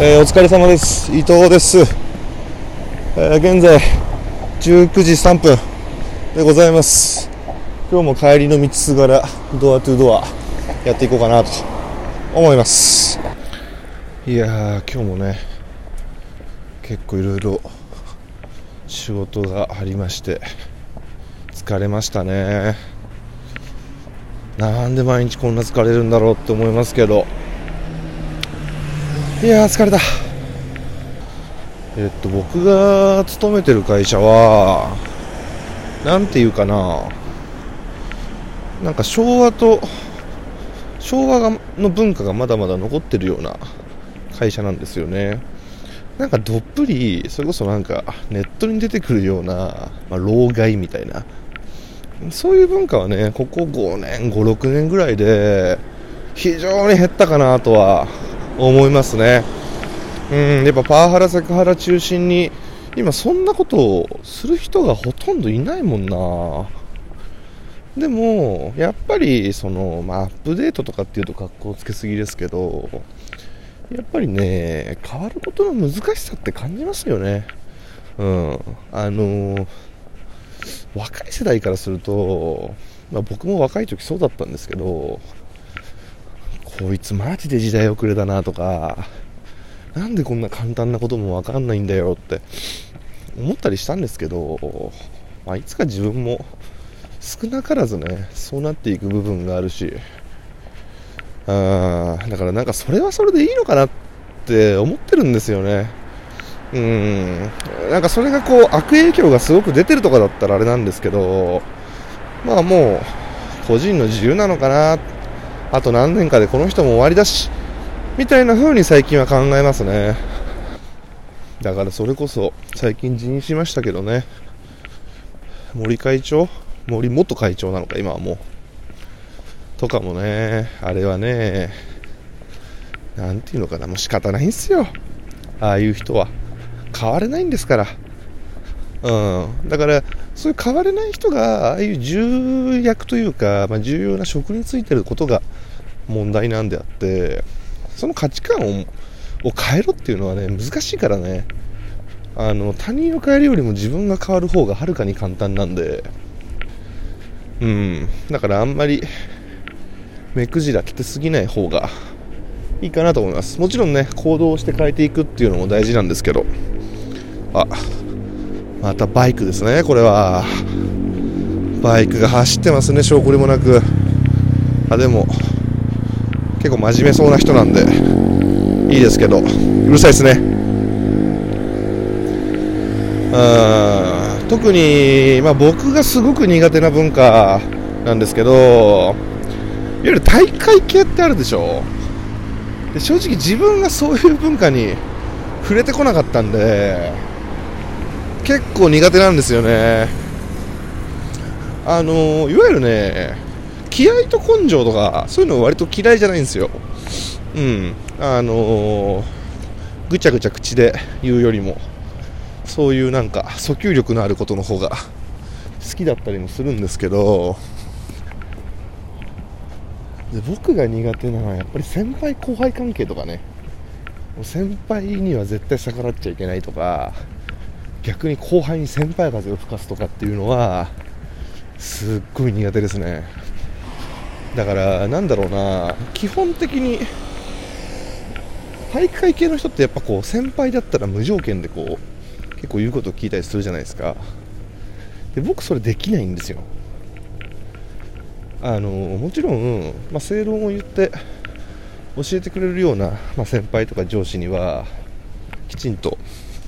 えーお疲れ様です。伊藤です、えー現在19時3分でございます。今日も帰りの道すがらドアトゥドアやっていこうかなと思います。いやー今日もね結構いろいろ仕事がありまして疲れましたね。なんで毎日こんな疲れるんだろうって思いますけど。いや疲れた。えっと僕が勤めてる会社はなんていうかな。なんか昭和と昭和がの文化がまだまだ残ってるような会社なんですよね。なんかどっぷりそれこそなんかネットに出てくるような、まあ、老害みたいな。そういう文化はねここ5年56年ぐらいで非常に減ったかなとは思いますね。うんやっぱパワハラセクハラ中心に今そんなことをする人がほとんどいないもんな。でもやっぱりその、まあ、アップデートとかっていうと格好つけすぎですけどやっぱりね変わることの難しさって感じますよね。うんあの若い世代からすると、まあ、僕も若い時そうだったんですけどこいつマジで時代遅れだなとかなんでこんな簡単なことも分かんないんだよって思ったりしたんですけど、まあ、いつか自分も少なからずねそうなっていく部分があるしあーだからなんかそれはそれでいいのかなって思ってるんですよね。うん。なんかそれがこう悪影響がすごく出てるとかだったらあれなんですけどまあもう個人の自由なのかなってあと何年かでこの人も終わりだしみたいな風に最近は考えますね。だからそれこそ最近辞任しましたけどね。森会長？森元会長なのか今はもう。とかもねあれはねなんていうのかなもう仕方ないんすよ。ああいう人は。変われないんですから。うん、だからそういう変われない人がああいう重役というか、まあ、重要な職に就いてることが問題なんであってその価値観を変えろっていうのはね難しいからね。あの他人を変えるよりも自分が変わる方がはるかに簡単なんで。うん。だからあんまり目くじら立てすぎない方がいいかなと思います。もちろんね行動して変えていくっていうのも大事なんですけど。あまたバイクですねこれは。バイクが走ってますね証拠りもなく。あでも結構真面目そうな人なんでいいですけどうるさいですね。うん特に、まあ、僕がすごく苦手な文化なんですけどいわゆる大会系ってあるでしょ。で正直自分がそういう文化に触れてこなかったんで結構苦手なんですよね。あのいわゆるね気合と根性とかそういうの割と嫌いじゃないんですよ。うん。あのぐちゃぐちゃ口で言うよりもそういうなんか訴求力のあることの方が好きだったりもするんですけどで僕が苦手なのはやっぱり先輩後輩関係とかね。先輩には絶対逆らっちゃいけないとか逆に後輩に先輩風を吹かすとかっていうのはすっごい苦手ですね。だからなんだろうな。基本的に体育会系の人ってやっぱこう先輩だったら無条件でこう結構言うことを聞いたりするじゃないですか。で僕それできないんですよ。あのもちろん、まあ、正論を言って教えてくれるような、まあ、先輩とか上司にはきちんと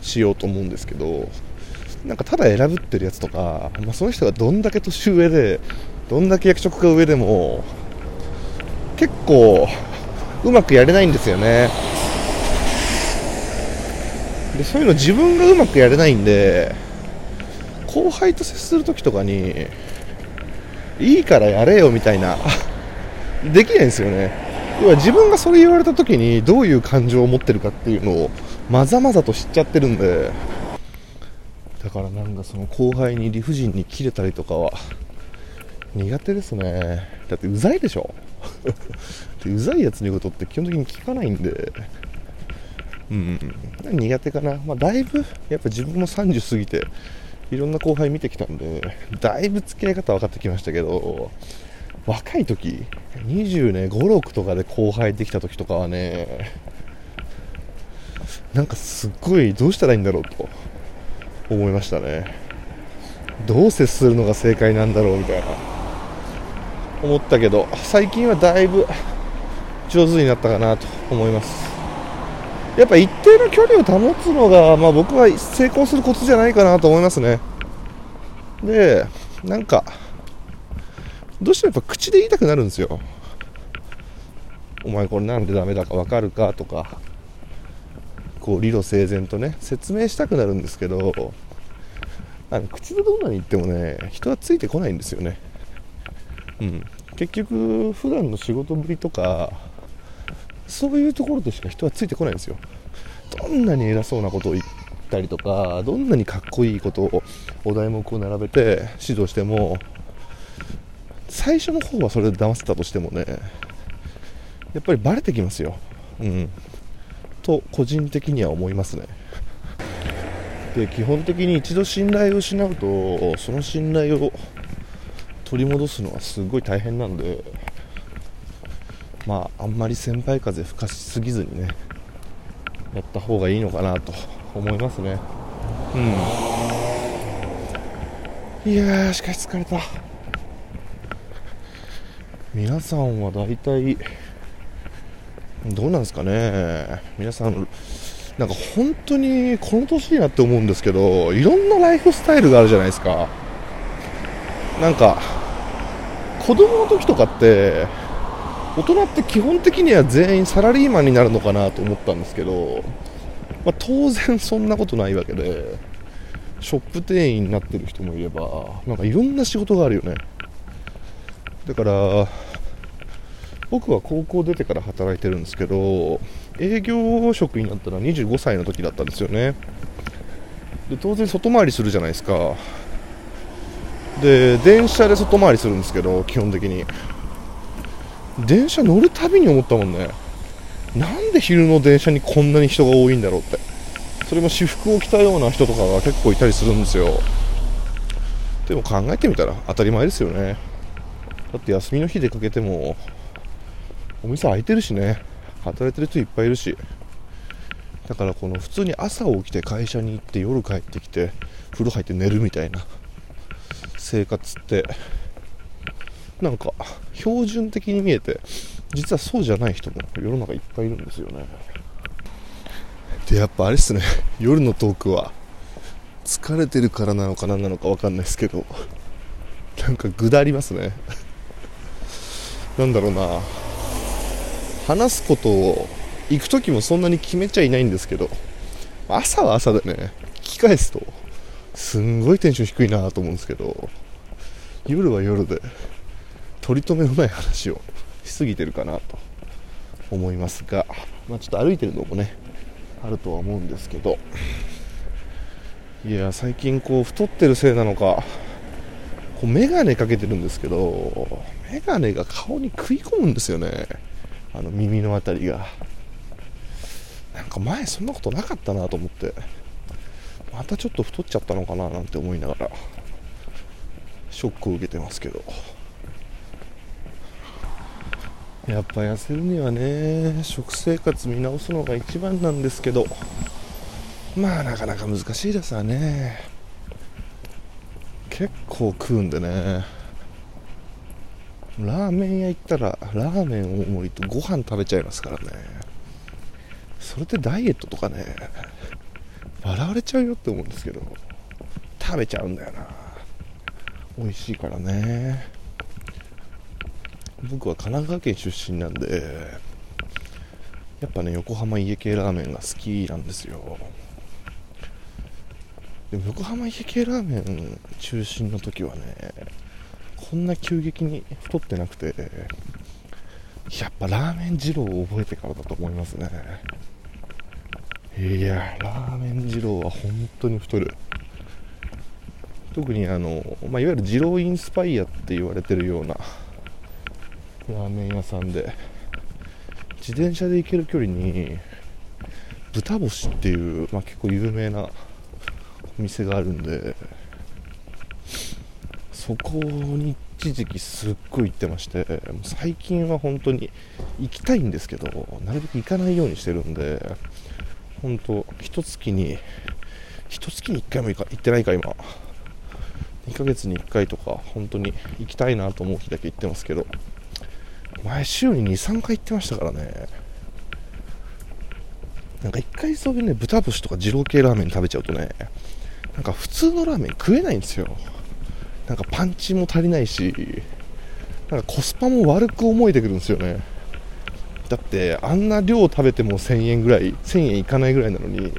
しようと思うんですけどなんかただ選ぶってるやつとか、まあ、その人がどんだけ年上でどんだけ役職が上でも結構うまくやれないんですよね。でそういうの自分がうまくやれないんで後輩と接する時とかにいいからやれよみたいな できないんですよね。要は自分がそれ言われた時にどういう感情を持ってるかっていうのをまざまざと知っちゃってるんで。だからなんかその後輩に理不尽に切れたりとかは苦手ですね。だってうざいでしょ。でうざいやつの言うことって基本的に聞かないんで。うん苦手かな、まあ、だいぶやっぱ自分も30過ぎていろんな後輩見てきたんでだいぶ付き合い方分かってきましたけど若い時20ね56とかで後輩できた時とかはねなんかすっごいどうしたらいいんだろうと思いましたね。どう接するのが正解なんだろうみたいな。思ったけど最近はだいぶ上手になったかなと思います。やっぱ一定の距離を保つのが、まあ、僕は成功するコツじゃないかなと思いますね。でなんかどうしてもやっぱ口で言いたくなるんですよ。お前これなんでダメだか分かるかとかこう理路整然とね説明したくなるんですけどあの口でどんなに言ってもね人はついてこないんですよね。うん。結局普段の仕事ぶりとかそういうところでしか人はついてこないんですよ。どんなに偉そうなことを言ったりとかどんなにかっこいいことをお題目を並べて指導しても最初の方はそれで騙せたとしてもねやっぱりバレてきますよ。うん。と個人的には思いますね。で基本的に一度信頼を失うとその信頼を取り戻すのはすごい大変なんでまああんまり先輩風吹かしすぎずにねやった方がいいのかなと思いますね。うん。いやしかし疲れた。皆さんは大体どうなんですかね。皆さんなんか本当にこの年になって思うんですけどいろんなライフスタイルがあるじゃないですか。なんか子供の時とかって大人って基本的には全員サラリーマンになるのかなと思ったんですけど、まあ、当然そんなことないわけでショップ店員になってる人もいればなんかいろんな仕事があるよね。だから僕は高校出てから働いてるんですけど営業職になったのは25歳の時だったんですよね。で当然外回りするじゃないですか。で電車で外回りするんですけど基本的に。電車乗るたびに思ったもんね。なんで昼の電車にこんなに人が多いんだろうって。それも私服を着たような人とかが結構いたりするんですよ。でも考えてみたら当たり前ですよね。だって休みの日出かけてもお店開いてるしね。働いてる人いっぱいいるし。だからこの普通に朝起きて会社に行って夜帰ってきて風呂入って寝るみたいな。生活ってなんか標準的に見えて実はそうじゃない人も世の中いっぱいいるんですよね。でやっぱあれっすね。夜のトークは疲れてるからなのか何なのか分かんないですけどなんかぐだりますね。なんだろうな。話すことを行く時もそんなに決めちゃいないんですけど朝は朝でね聞き返すとすんごいテンション低いなと思うんですけど夜は夜で取り留めのない話をしすぎてるかなと思いますが、まあ、ちょっと歩いてるのもねあるとは思うんですけどいや最近こう太ってるせいなのかこう眼鏡かけてるんですけど眼鏡が顔に食い込むんですよね。あの耳の辺りが。なんか前そんなことなかったなと思って。またちょっと太っちゃったのかななんて思いながらショックを受けてますけど。やっぱ痩せるにはね食生活見直すのが一番なんですけどまあなかなか難しいですわね。結構食うんでね。ラーメン屋行ったらラーメン大盛りとご飯食べちゃいますからね。それってダイエットとかね。笑われちゃうよって思うんですけど食べちゃうんだよな。美味しいからね。僕は神奈川県出身なんでやっぱね横浜家系ラーメンが好きなんですよ。でも横浜家系ラーメン中心の時はねこんな急激に太ってなくてやっぱラーメン二郎を覚えてからだと思いますね。いやラーメン二郎は本当に太る。特にあの、まあ、いわゆる二郎インスパイアって言われてるようなラーメン屋さんで自転車で行ける距離に豚星っていう、まあ、結構有名なお店があるんでそこに一時期すっごい行ってまして最近は本当に行きたいんですけどなるべく行かないようにしてるんで本当一月に一月に1回も行か行ってないか今。2ヶ月に1回とか本当に行きたいなと思う日だけ行ってますけど。前週に23回行ってましたからね。なんか1回そういうね豚節とか二郎系ラーメン食べちゃうとねなんか普通のラーメン食えないんですよ。なんかパンチも足りないしなんかコスパも悪く思えてくるんですよね。だってあんな量食べても1000円ぐらい1000円いかないぐらいなのに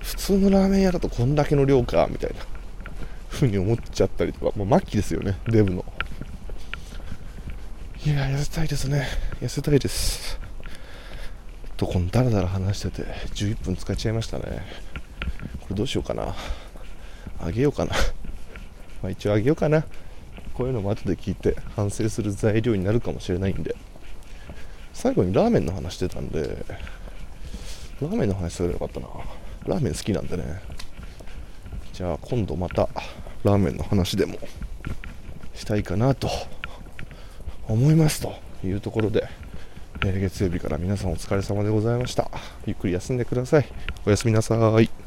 普通のラーメン屋だとこんだけの量かみたいなふうに思っちゃったりとかもう末期ですよねデブの。いや痩せたいですね。痩せたいです。とこのダラダラ話してて11分使っちゃいましたね。これどうしようかな。あげようかな。まあ一応あげようかな。こういうのも後で聞いて反省する材料になるかもしれないんで。最後にラーメンの話してたんでラーメンの話すればよかったな。ラーメン好きなんでね。じゃあ今度またラーメンの話でもしたいかなと思いますと。いうところで、えー月曜日から皆さんお疲れ様でございました。ゆっくり休んでください。おやすみなさい。